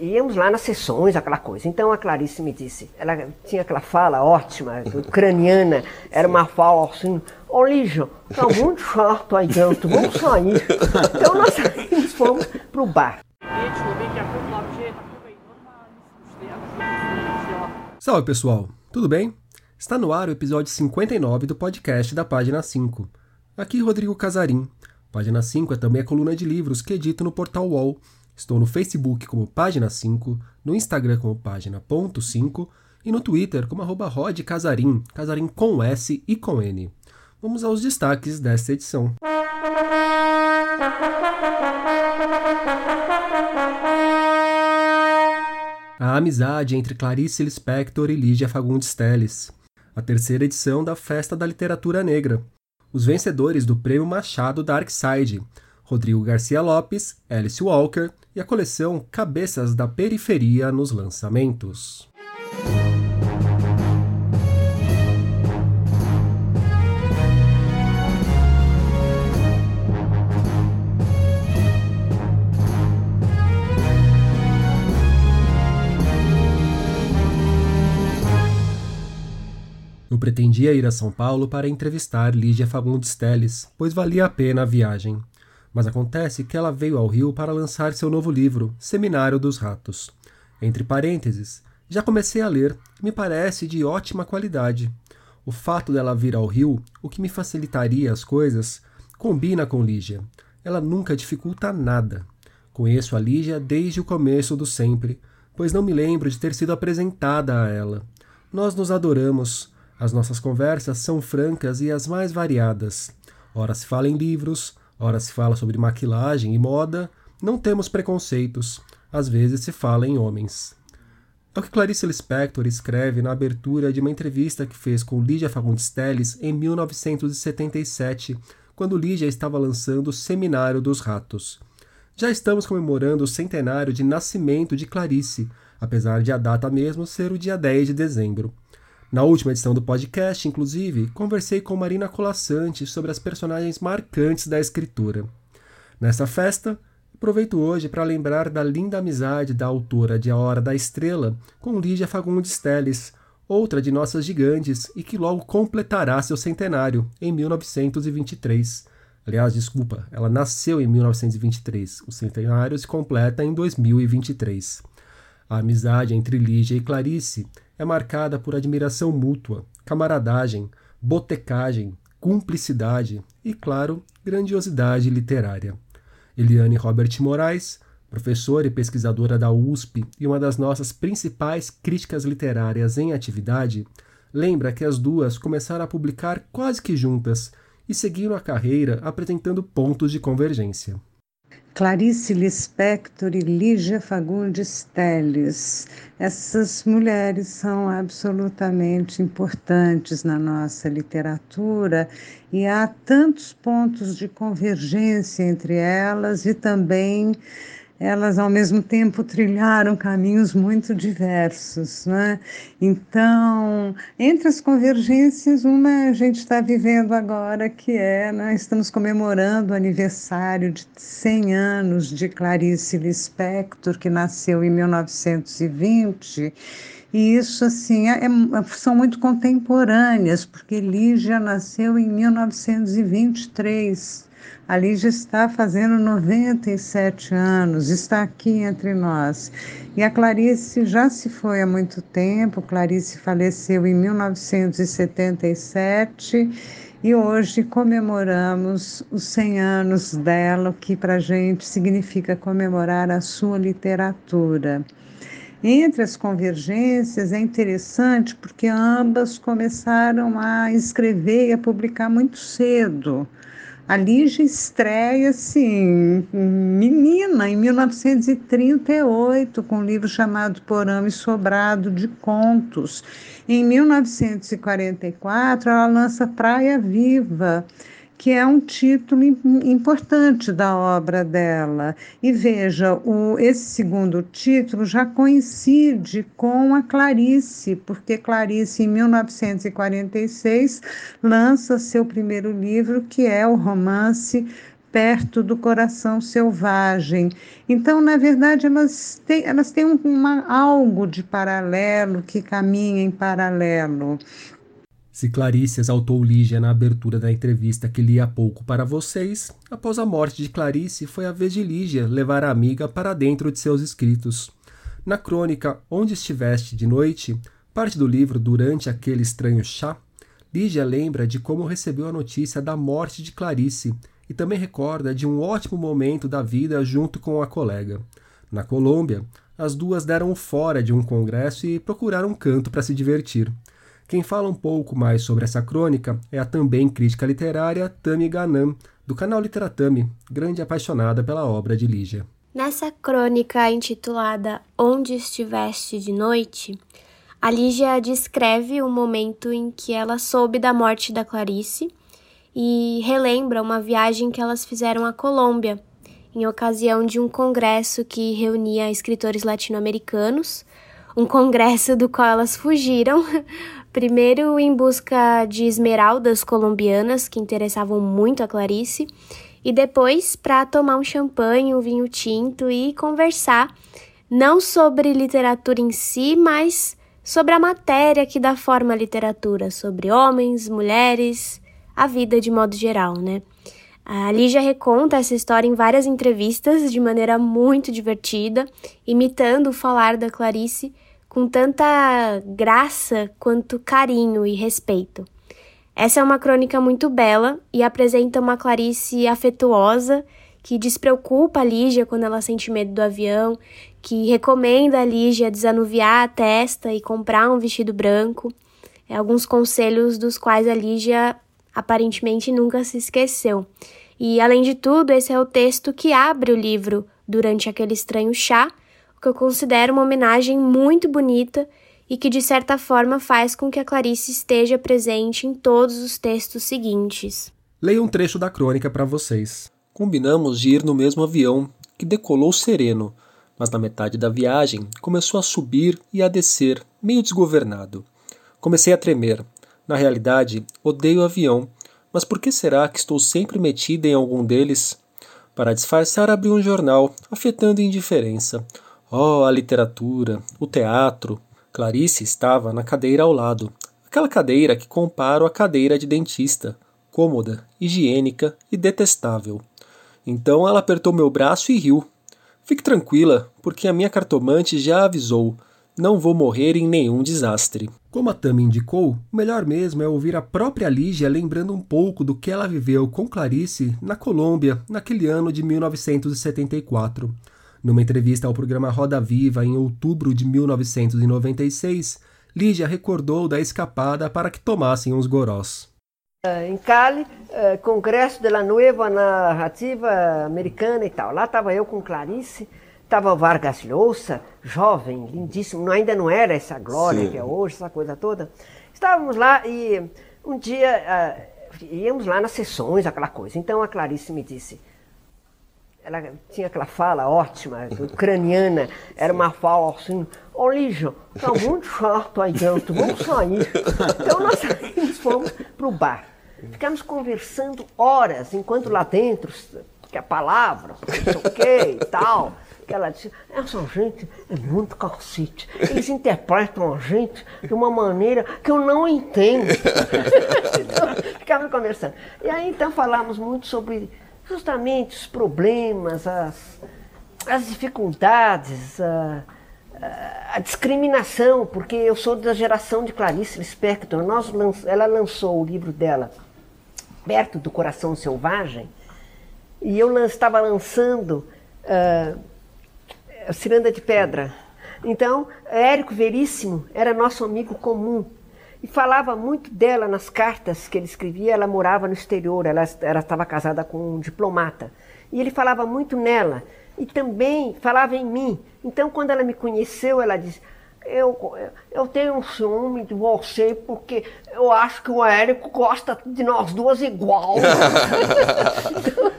íamos lá nas sessões, aquela coisa. Então a Clarice me disse, ela tinha aquela fala ótima, ucraniana, era uma fala assim, ô oh, Lígia, tá muito chato aí dentro, vamos sair. Então nós saímos, fomos pro bar. Salve pessoal, tudo bem? Está no ar o episódio 59 do podcast da Página 5. Aqui Rodrigo Casarim. Página 5 é também a coluna de livros que edito no portal UOL Estou no Facebook como Página 5, no Instagram como Página.5 e no Twitter como arroba Rod Casarim, Casarim com S e com N. Vamos aos destaques desta edição. A amizade entre Clarice Lispector e Lígia Fagundes Telles. A terceira edição da Festa da Literatura Negra. Os vencedores do Prêmio Machado Darkside, Rodrigo Garcia Lopes, Alice Walker e a coleção Cabeças da Periferia nos lançamentos. Eu pretendia ir a São Paulo para entrevistar Lígia Fagundes Teles, pois valia a pena a viagem. Mas acontece que ela veio ao Rio para lançar seu novo livro, Seminário dos Ratos. Entre parênteses, já comecei a ler me parece de ótima qualidade. O fato dela vir ao Rio, o que me facilitaria as coisas, combina com Lígia. Ela nunca dificulta nada. Conheço a Lígia desde o começo do sempre, pois não me lembro de ter sido apresentada a ela. Nós nos adoramos. As nossas conversas são francas e as mais variadas. Ora se fala em livros, Ora se fala sobre maquilagem e moda, não temos preconceitos, às vezes se fala em homens. É o que Clarice Lispector escreve na abertura de uma entrevista que fez com Lígia Fagundes Telles em 1977, quando Lígia estava lançando o Seminário dos Ratos. Já estamos comemorando o centenário de nascimento de Clarice, apesar de a data mesmo ser o dia 10 de dezembro. Na última edição do podcast, inclusive, conversei com Marina Colassante sobre as personagens marcantes da escritura. Nesta festa, aproveito hoje para lembrar da linda amizade da autora de A Hora da Estrela com Lígia Fagundes Telles, outra de nossas gigantes e que logo completará seu centenário, em 1923. Aliás, desculpa, ela nasceu em 1923. O centenário se completa em 2023. A amizade entre Lígia e Clarice é marcada por admiração mútua, camaradagem, botecagem, cumplicidade e, claro, grandiosidade literária. Eliane Robert Moraes, professora e pesquisadora da USP e uma das nossas principais críticas literárias em atividade, lembra que as duas começaram a publicar quase que juntas e seguiram a carreira apresentando pontos de convergência. Clarice Lispector e Lígia Fagundes Telles. Essas mulheres são absolutamente importantes na nossa literatura e há tantos pontos de convergência entre elas e também elas ao mesmo tempo trilharam caminhos muito diversos, né? Então, entre as convergências, uma a gente está vivendo agora que é, né, estamos comemorando o aniversário de 100 anos de Clarice Lispector, que nasceu em 1920. E isso, assim, é, é, são muito contemporâneas, porque Lígia nasceu em 1923. A Lígia está fazendo 97 anos, está aqui entre nós. E a Clarice já se foi há muito tempo, Clarice faleceu em 1977 e hoje comemoramos os 100 anos dela, o que para a gente significa comemorar a sua literatura. Entre as convergências é interessante porque ambas começaram a escrever e a publicar muito cedo. A Lígia estreia, assim, menina, em 1938, com um livro chamado Porão e Sobrado de Contos. Em 1944, ela lança Praia Viva, que é um título importante da obra dela. E veja, o, esse segundo título já coincide com a Clarice, porque Clarice, em 1946, lança seu primeiro livro, que é o romance perto do coração selvagem. Então, na verdade, elas têm, elas têm uma, algo de paralelo que caminha em paralelo. Se Clarice exaltou Lígia na abertura da entrevista que li há pouco para vocês, após a morte de Clarice, foi a vez de Lígia levar a amiga para dentro de seus escritos. Na crônica Onde Estiveste de Noite, parte do livro Durante aquele estranho chá, Lígia lembra de como recebeu a notícia da morte de Clarice e também recorda de um ótimo momento da vida junto com a colega. Na Colômbia, as duas deram fora de um congresso e procuraram um canto para se divertir. Quem fala um pouco mais sobre essa crônica é a também crítica literária Tami Ganam, do canal Literatami, grande apaixonada pela obra de Lígia. Nessa crônica intitulada Onde Estiveste de Noite, a Lígia descreve o momento em que ela soube da morte da Clarice e relembra uma viagem que elas fizeram à Colômbia, em ocasião de um congresso que reunia escritores latino-americanos, um congresso do qual elas fugiram Primeiro, em busca de esmeraldas colombianas que interessavam muito a Clarice, e depois para tomar um champanhe, um vinho tinto e conversar não sobre literatura em si, mas sobre a matéria que dá forma à literatura, sobre homens, mulheres, a vida de modo geral, né? A Lígia reconta essa história em várias entrevistas de maneira muito divertida, imitando o falar da Clarice com tanta graça quanto carinho e respeito. Essa é uma crônica muito bela e apresenta uma Clarice afetuosa que despreocupa a Lígia quando ela sente medo do avião, que recomenda a Lígia desanuviar a testa e comprar um vestido branco. É alguns conselhos dos quais a Lígia aparentemente nunca se esqueceu. E além de tudo, esse é o texto que abre o livro durante aquele estranho chá que eu considero uma homenagem muito bonita e que de certa forma faz com que a Clarice esteja presente em todos os textos seguintes. Leia um trecho da crônica para vocês. Combinamos de ir no mesmo avião, que decolou sereno, mas na metade da viagem começou a subir e a descer, meio desgovernado. Comecei a tremer. Na realidade, odeio o avião, mas por que será que estou sempre metida em algum deles? Para disfarçar, abri um jornal, afetando indiferença. Oh, a literatura, o teatro. Clarice estava na cadeira ao lado. Aquela cadeira que comparo à cadeira de dentista, cômoda, higiênica e detestável. Então ela apertou meu braço e riu. Fique tranquila, porque a minha cartomante já avisou. Não vou morrer em nenhum desastre. Como a Tami indicou, o melhor mesmo é ouvir a própria Lígia lembrando um pouco do que ela viveu com Clarice na Colômbia naquele ano de 1974. Numa entrevista ao programa Roda Viva em outubro de 1996, Lígia recordou da escapada para que tomassem uns gorós. Eh, em Cali, eh, Congresso de la Nueva Narrativa Americana e tal. Lá estava eu com Clarice, estava Vargas Llosa, jovem, lindíssimo, ainda não era essa glória Sim. que é hoje, essa coisa toda. Estávamos lá e um dia uh, íamos lá nas sessões, aquela coisa. Então a Clarice me disse, ela tinha aquela fala ótima, ucraniana, era uma fala assim, ô Lígia, tá muito chato aí dentro, vamos sair. Então nós saímos, fomos para o bar. Ficamos conversando horas, enquanto lá dentro, que a palavra, não sei o que e tal, que ela disse, essa gente é muito calcite. Eles interpretam a gente de uma maneira que eu não entendo. então, ficamos conversando. E aí então falamos muito sobre justamente os problemas, as, as dificuldades, a, a, discriminação, porque eu sou da geração de Clarice Lispector. Nós, ela lançou o livro dela, Perto do Coração Selvagem, e eu estava lançando uh, Ciranda de Pedra. Então, Érico Veríssimo era nosso amigo comum e falava muito dela nas cartas que ele escrevia. Ela morava no exterior, ela, ela estava casada com um diplomata. E ele falava muito nela e também falava em mim. Então, quando ela me conheceu, ela disse: eu, eu tenho um ciúme de você porque eu acho que o Érico gosta de nós duas igual.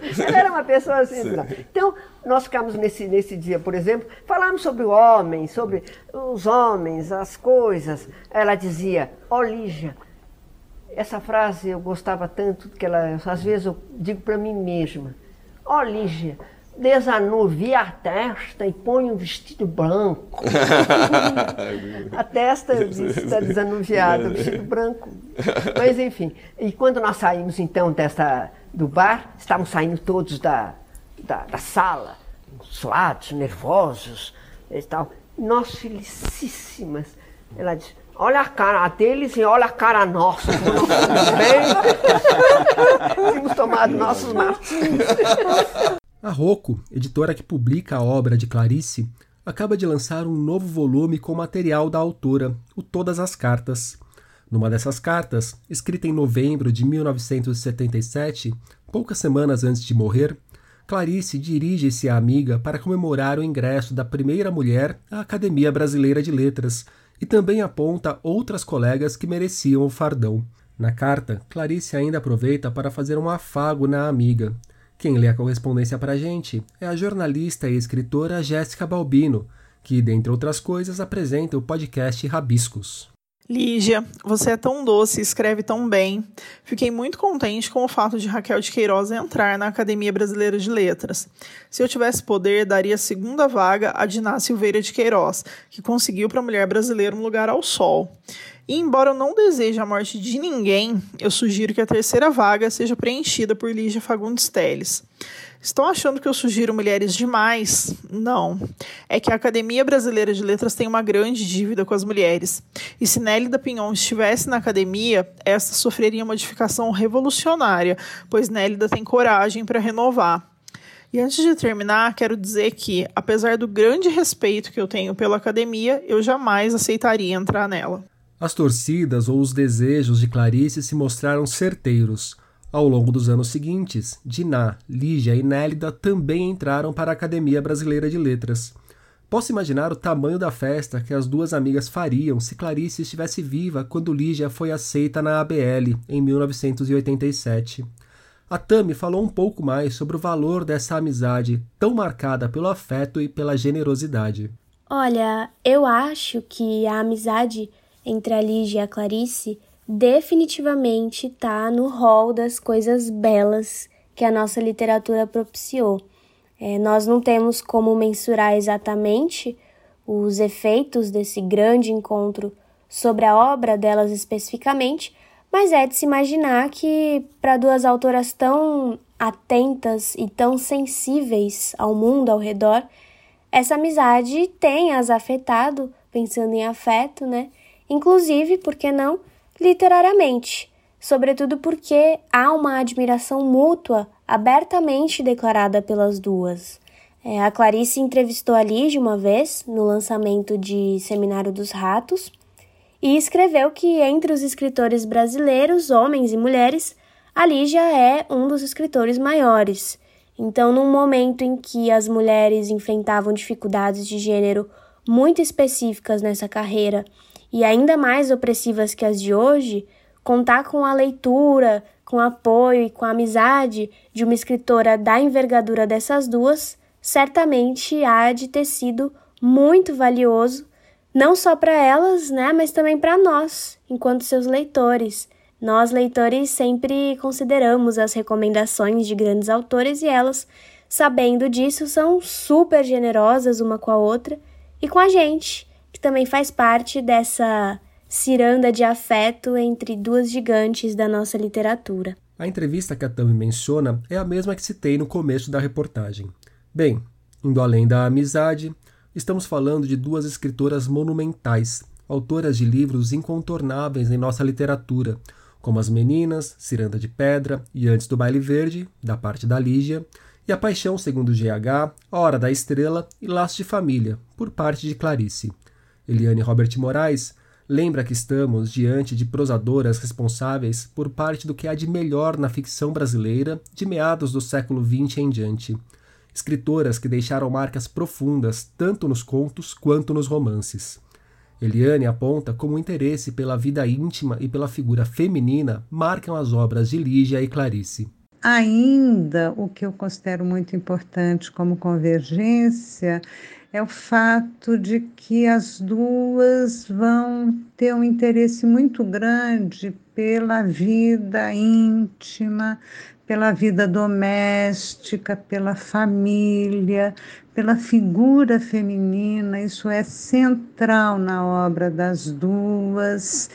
então, ela era uma pessoa assim. Então, nós ficamos nesse, nesse dia, por exemplo, falamos sobre o homem, sobre os homens, as coisas. Ela dizia, ó oh, Lígia, essa frase eu gostava tanto que ela, às vezes eu digo para mim mesma, Ó, oh, Lígia, desanuvia a testa e põe um vestido branco. a testa está desanuviada, o vestido branco. Mas enfim, e quando nós saímos então dessa, do bar, estavam saindo todos da, da, da sala, suados, nervosos e tal. Nós felicíssimas. Ela disse, olha a cara deles e olha a cara nossa. Tínhamos tomado nossos martins. A Rocco, editora que publica a obra de Clarice, acaba de lançar um novo volume com material da autora, o Todas as Cartas. Numa dessas cartas, escrita em novembro de 1977, poucas semanas antes de morrer, Clarice dirige-se à amiga para comemorar o ingresso da primeira mulher à Academia Brasileira de Letras e também aponta outras colegas que mereciam o fardão. Na carta, Clarice ainda aproveita para fazer um afago na amiga. Quem lê a correspondência para a gente é a jornalista e escritora Jéssica Balbino, que, dentre outras coisas, apresenta o podcast Rabiscos. Lígia, você é tão doce e escreve tão bem. Fiquei muito contente com o fato de Raquel de Queiroz entrar na Academia Brasileira de Letras. Se eu tivesse poder, daria a segunda vaga a Diná Silveira de Queiroz, que conseguiu para a mulher brasileira um lugar ao sol. E embora eu não deseje a morte de ninguém, eu sugiro que a terceira vaga seja preenchida por Lígia Fagundes Teles. Estão achando que eu sugiro mulheres demais? Não. É que a Academia Brasileira de Letras tem uma grande dívida com as mulheres. E se Nélida Pinhon estivesse na academia, esta sofreria modificação revolucionária, pois Nélida tem coragem para renovar. E antes de terminar, quero dizer que, apesar do grande respeito que eu tenho pela academia, eu jamais aceitaria entrar nela. As torcidas ou os desejos de Clarice se mostraram certeiros. Ao longo dos anos seguintes, Diná, Lígia e Nélida também entraram para a Academia Brasileira de Letras. Posso imaginar o tamanho da festa que as duas amigas fariam se Clarice estivesse viva quando Lígia foi aceita na ABL em 1987. A Tami falou um pouco mais sobre o valor dessa amizade tão marcada pelo afeto e pela generosidade. Olha, eu acho que a amizade entre a Lígia e a Clarice definitivamente está no rol das coisas belas que a nossa literatura propiciou. É, nós não temos como mensurar exatamente os efeitos desse grande encontro sobre a obra delas especificamente, mas é de se imaginar que para duas autoras tão atentas e tão sensíveis ao mundo ao redor, essa amizade tenha as afetado, pensando em afeto, né? Inclusive, por que não, literariamente, sobretudo porque há uma admiração mútua abertamente declarada pelas duas. É, a Clarice entrevistou a Lígia uma vez, no lançamento de Seminário dos Ratos, e escreveu que entre os escritores brasileiros, homens e mulheres, a Lígia é um dos escritores maiores. Então, num momento em que as mulheres enfrentavam dificuldades de gênero muito específicas nessa carreira e ainda mais opressivas que as de hoje, contar com a leitura, com apoio e com a amizade de uma escritora da envergadura dessas duas, certamente há de ter sido muito valioso, não só para elas, né, mas também para nós, enquanto seus leitores. Nós, leitores, sempre consideramos as recomendações de grandes autores e elas, sabendo disso, são super generosas uma com a outra e com a gente que também faz parte dessa ciranda de afeto entre duas gigantes da nossa literatura. A entrevista que a Tami menciona é a mesma que citei no começo da reportagem. Bem, indo além da amizade, estamos falando de duas escritoras monumentais, autoras de livros incontornáveis em nossa literatura, como As Meninas, Ciranda de Pedra e Antes do Baile Verde, da parte da Lígia, e A Paixão segundo GH, Hora da Estrela e Laço de Família, por parte de Clarice. Eliane Robert Moraes lembra que estamos diante de prosadoras responsáveis por parte do que há de melhor na ficção brasileira de meados do século XX em diante. Escritoras que deixaram marcas profundas tanto nos contos quanto nos romances. Eliane aponta como o interesse pela vida íntima e pela figura feminina marcam as obras de Lígia e Clarice. Ainda o que eu considero muito importante como convergência é o fato de que as duas vão ter um interesse muito grande pela vida íntima, pela vida doméstica, pela família, pela figura feminina, isso é central na obra das duas.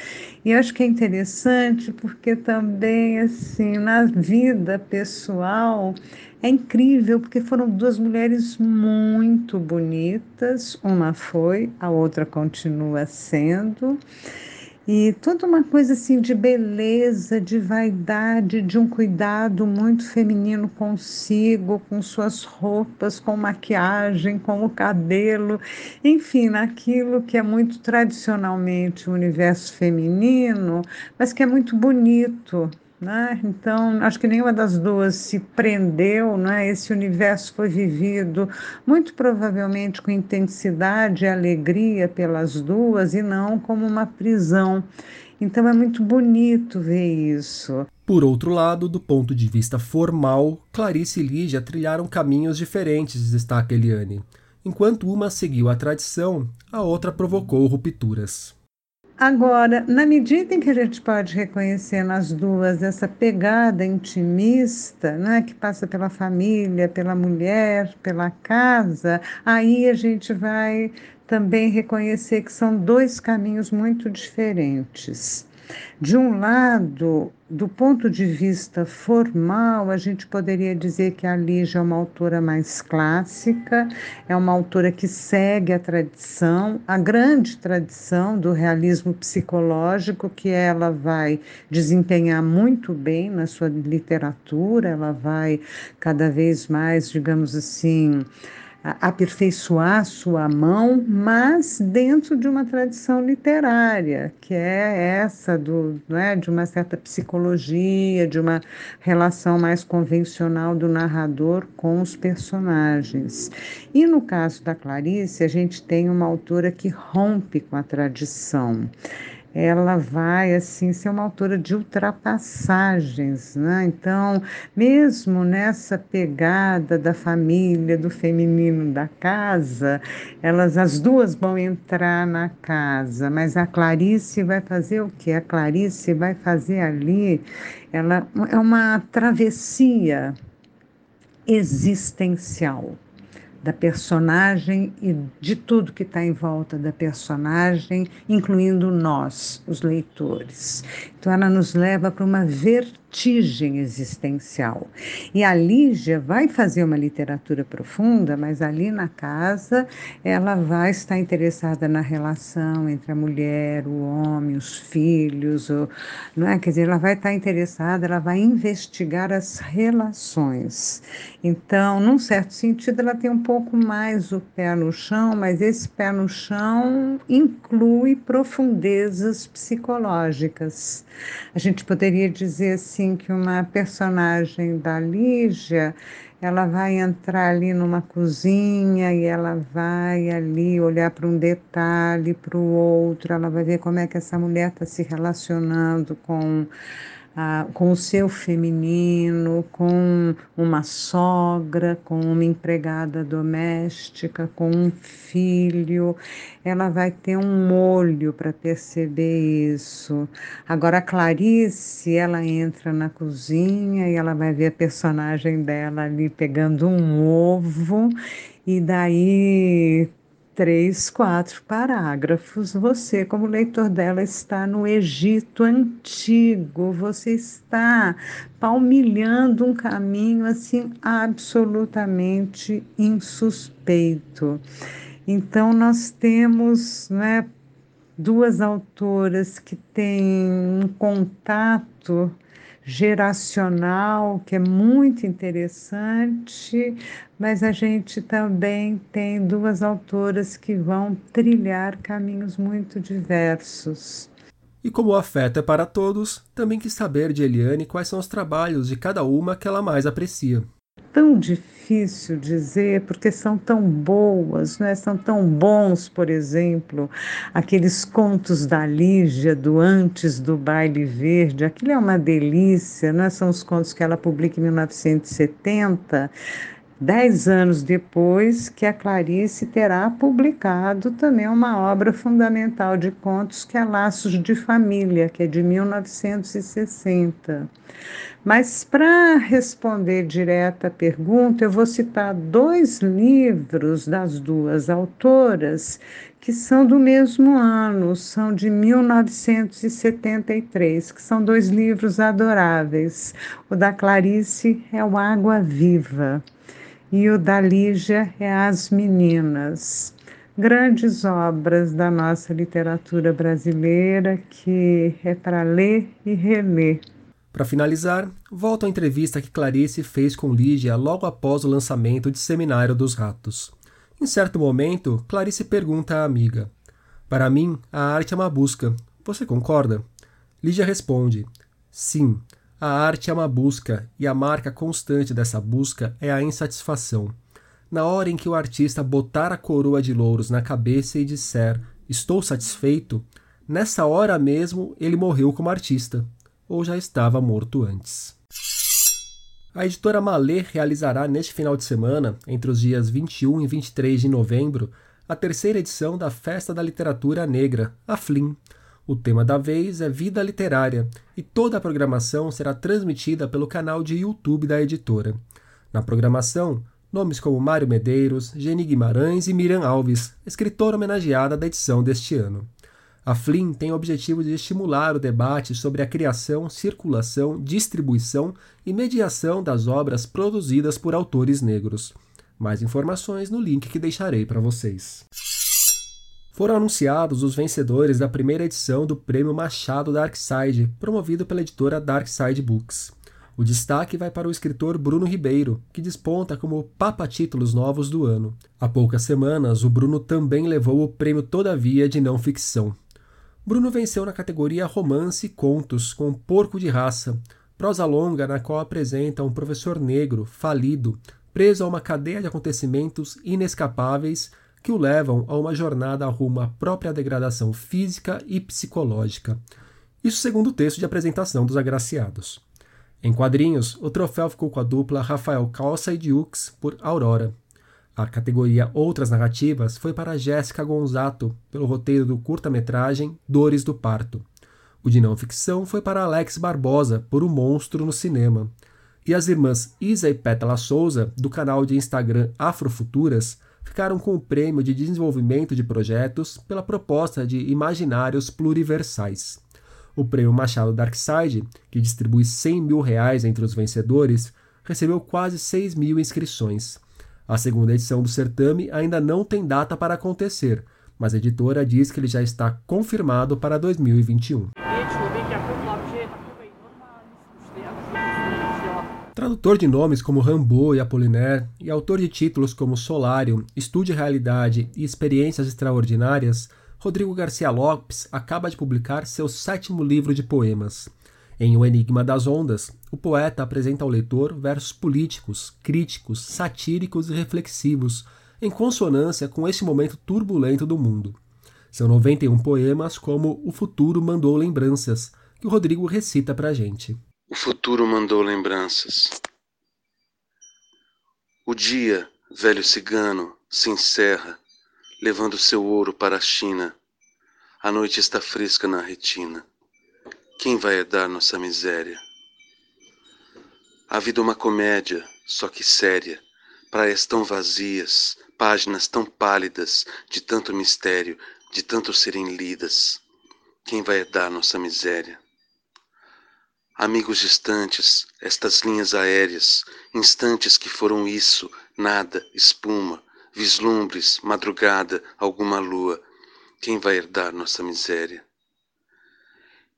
E acho que é interessante porque também, assim, na vida pessoal, é incrível porque foram duas mulheres muito bonitas, uma foi, a outra continua sendo. E toda uma coisa assim de beleza, de vaidade, de um cuidado muito feminino consigo, com suas roupas, com maquiagem, com o cabelo, enfim, naquilo que é muito tradicionalmente o universo feminino, mas que é muito bonito, né? Então, acho que nenhuma das duas se prendeu, né? esse universo foi vivido muito provavelmente com intensidade e alegria pelas duas e não como uma prisão. Então, é muito bonito ver isso. Por outro lado, do ponto de vista formal, Clarice e Lígia trilharam caminhos diferentes, destaca Eliane. Enquanto uma seguiu a tradição, a outra provocou rupturas. Agora, na medida em que a gente pode reconhecer nas duas essa pegada intimista, né, que passa pela família, pela mulher, pela casa, aí a gente vai também reconhecer que são dois caminhos muito diferentes. De um lado, do ponto de vista formal, a gente poderia dizer que a Lígia é uma autora mais clássica, é uma autora que segue a tradição, a grande tradição do realismo psicológico, que ela vai desempenhar muito bem na sua literatura, ela vai cada vez mais, digamos assim, aperfeiçoar sua mão, mas dentro de uma tradição literária, que é essa do, né, de uma certa psicologia, de uma relação mais convencional do narrador com os personagens. E no caso da Clarice, a gente tem uma autora que rompe com a tradição ela vai assim ser uma autora de ultrapassagens, né? Então, mesmo nessa pegada da família, do feminino da casa, elas as duas vão entrar na casa, mas a Clarice vai fazer o que? A Clarice vai fazer ali, ela é uma travessia existencial da personagem e de tudo que está em volta da personagem, incluindo nós, os leitores. Então, ela nos leva para uma vertigem existencial. E a Lígia vai fazer uma literatura profunda, mas ali na casa ela vai estar interessada na relação entre a mulher, o homem, os filhos, o, não é? Quer dizer, ela vai estar interessada, ela vai investigar as relações. Então, num certo sentido, ela tem um pouco mais o pé no chão, mas esse pé no chão inclui profundezas psicológicas. A gente poderia dizer assim que uma personagem da Lígia ela vai entrar ali numa cozinha e ela vai ali olhar para um detalhe, para o outro, ela vai ver como é que essa mulher está se relacionando com com o seu feminino, com uma sogra, com uma empregada doméstica, com um filho. Ela vai ter um olho para perceber isso. Agora, a Clarice, ela entra na cozinha e ela vai ver a personagem dela ali pegando um ovo. E daí três, quatro parágrafos. Você, como leitor dela, está no Egito antigo, você está palmilhando um caminho assim absolutamente insuspeito. Então, nós temos né, duas autoras que têm um contato geracional, que é muito interessante, mas a gente também tem duas autoras que vão trilhar caminhos muito diversos. E como o afeto é para todos, também quis saber de Eliane quais são os trabalhos de cada uma que ela mais aprecia. Tão difícil dizer porque são tão boas, né? são tão bons, por exemplo, aqueles contos da Lígia do Antes do Baile Verde, aquilo é uma delícia, né? são os contos que ela publica em 1970 dez anos depois que a Clarice terá publicado também uma obra fundamental de contos que é Laços de Família, que é de 1960. Mas para responder direto à pergunta, eu vou citar dois livros das duas autoras que são do mesmo ano, são de 1973, que são dois livros adoráveis. O da Clarice é o Água Viva e o da Lígia é As Meninas. Grandes obras da nossa literatura brasileira que é para ler e reler. Para finalizar, volto à entrevista que Clarice fez com Lígia logo após o lançamento de Seminário dos Ratos. Em certo momento, Clarice pergunta à amiga: Para mim, a arte é uma busca. Você concorda? Lígia responde: Sim, a arte é uma busca e a marca constante dessa busca é a insatisfação. Na hora em que o artista botar a coroa de louros na cabeça e disser estou satisfeito, nessa hora mesmo ele morreu como artista, ou já estava morto antes. A editora Malê realizará neste final de semana, entre os dias 21 e 23 de novembro, a terceira edição da Festa da Literatura Negra, a FLIM, o tema da vez é Vida Literária e toda a programação será transmitida pelo canal de YouTube da editora. Na programação, nomes como Mário Medeiros, Geni Guimarães e Miriam Alves, escritora homenageada da edição deste ano. A Flynn tem o objetivo de estimular o debate sobre a criação, circulação, distribuição e mediação das obras produzidas por autores negros. Mais informações no link que deixarei para vocês foram anunciados os vencedores da primeira edição do Prêmio Machado Darkside, promovido pela editora Darkside Books. O destaque vai para o escritor Bruno Ribeiro, que desponta como Papa Títulos Novos do ano. Há poucas semanas, o Bruno também levou o prêmio Todavia de Não Ficção. Bruno venceu na categoria Romance e Contos, com Porco de Raça, prosa longa na qual apresenta um professor negro, falido, preso a uma cadeia de acontecimentos inescapáveis que o levam a uma jornada rumo à própria degradação física e psicológica. Isso segundo o texto de apresentação dos agraciados. Em quadrinhos, o troféu ficou com a dupla Rafael Calça e Dukes por Aurora. A categoria Outras Narrativas foi para Jéssica Gonzato, pelo roteiro do curta-metragem Dores do Parto. O de não ficção foi para Alex Barbosa, por O Monstro no Cinema. E as irmãs Isa e Pétala Souza, do canal de Instagram Afrofuturas, ficaram com o prêmio de desenvolvimento de projetos pela proposta de imaginários pluriversais. O prêmio Machado Darkside, que distribui 100 mil reais entre os vencedores, recebeu quase 6 mil inscrições. A segunda edição do certame ainda não tem data para acontecer, mas a editora diz que ele já está confirmado para 2021. Tradutor de nomes como Rambo e Apollinaire e autor de títulos como Solário, Estude Realidade e Experiências Extraordinárias, Rodrigo Garcia Lopes acaba de publicar seu sétimo livro de poemas. Em O Enigma das Ondas, o poeta apresenta ao leitor versos políticos, críticos, satíricos e reflexivos, em consonância com este momento turbulento do mundo. São 91 poemas como O Futuro Mandou Lembranças, que o Rodrigo recita pra gente. O futuro mandou lembranças. O dia, velho cigano, se encerra, levando seu ouro para a China. A noite está fresca na retina. Quem vai herdar nossa miséria? A vida é uma comédia, só que séria, praias tão vazias, páginas tão pálidas, de tanto mistério, de tanto serem lidas. Quem vai herdar nossa miséria? Amigos distantes, estas linhas aéreas, instantes que foram isso, nada, espuma, vislumbres, madrugada, alguma lua, quem vai herdar nossa miséria?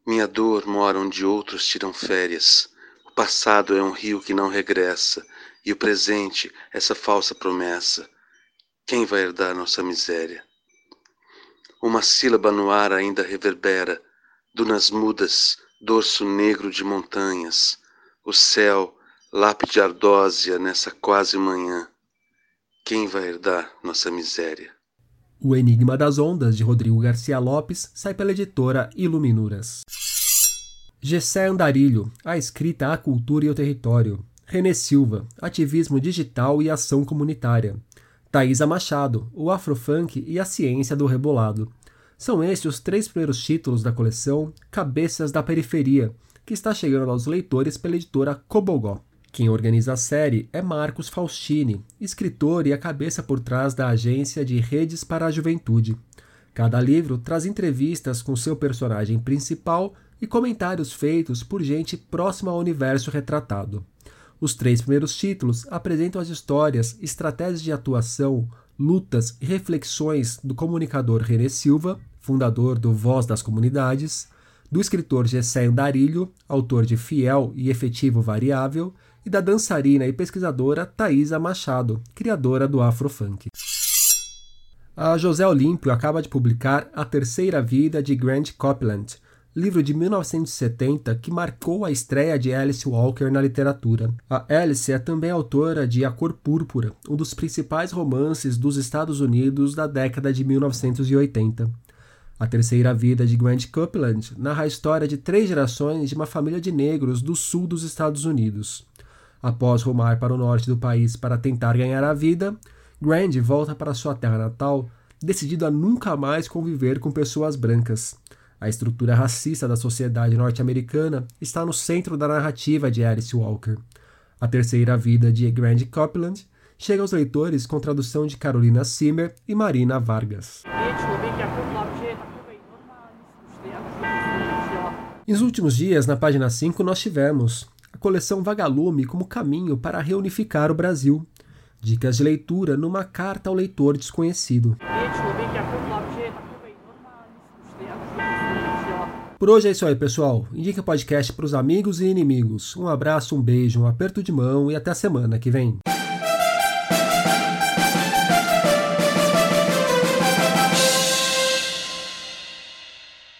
Minha dor mora onde outros tiram férias. O passado é um rio que não regressa, e o presente, essa falsa promessa. Quem vai herdar nossa miséria? Uma sílaba no ar ainda reverbera, dunas mudas, dorso negro de montanhas, o céu, lápide ardósia nessa quase manhã. Quem vai herdar nossa miséria? O Enigma das Ondas, de Rodrigo Garcia Lopes, sai pela editora Iluminuras. Gessé Andarilho, a escrita, a cultura e o território. René Silva, Ativismo Digital e Ação Comunitária. Thaisa Machado, O Afrofunk e a Ciência do Rebolado. São estes os três primeiros títulos da coleção Cabeças da Periferia, que está chegando aos leitores pela editora Cobogó. Quem organiza a série é Marcos Faustini, escritor e a cabeça por trás da agência de Redes para a Juventude. Cada livro traz entrevistas com seu personagem principal e comentários feitos por gente próxima ao universo retratado. Os três primeiros títulos apresentam as histórias, estratégias de atuação, lutas e reflexões do comunicador René Silva, fundador do Voz das Comunidades, do escritor Gessé Darilho, autor de Fiel e Efetivo Variável, e da dançarina e pesquisadora Thaisa Machado, criadora do Afrofunk. A José Olímpio acaba de publicar A Terceira Vida de Grant Copeland, livro de 1970 que marcou a estreia de Alice Walker na literatura. A Alice é também autora de A Cor Púrpura, um dos principais romances dos Estados Unidos da década de 1980. A Terceira Vida de Grant Copeland narra a história de três gerações de uma família de negros do sul dos Estados Unidos. Após rumar para o norte do país para tentar ganhar a vida, Grant volta para sua terra natal, decidido a nunca mais conviver com pessoas brancas. A estrutura racista da sociedade norte-americana está no centro da narrativa de Alice Walker. A terceira vida de Grant Copeland chega aos leitores com tradução de Carolina Simmer e Marina Vargas. Nos últimos dias, na página 5, nós tivemos a coleção Vagalume como caminho para reunificar o Brasil. Dicas de leitura numa carta ao leitor desconhecido. Por hoje é isso aí, pessoal. Indique o podcast para os amigos e inimigos. Um abraço, um beijo, um aperto de mão e até a semana que vem.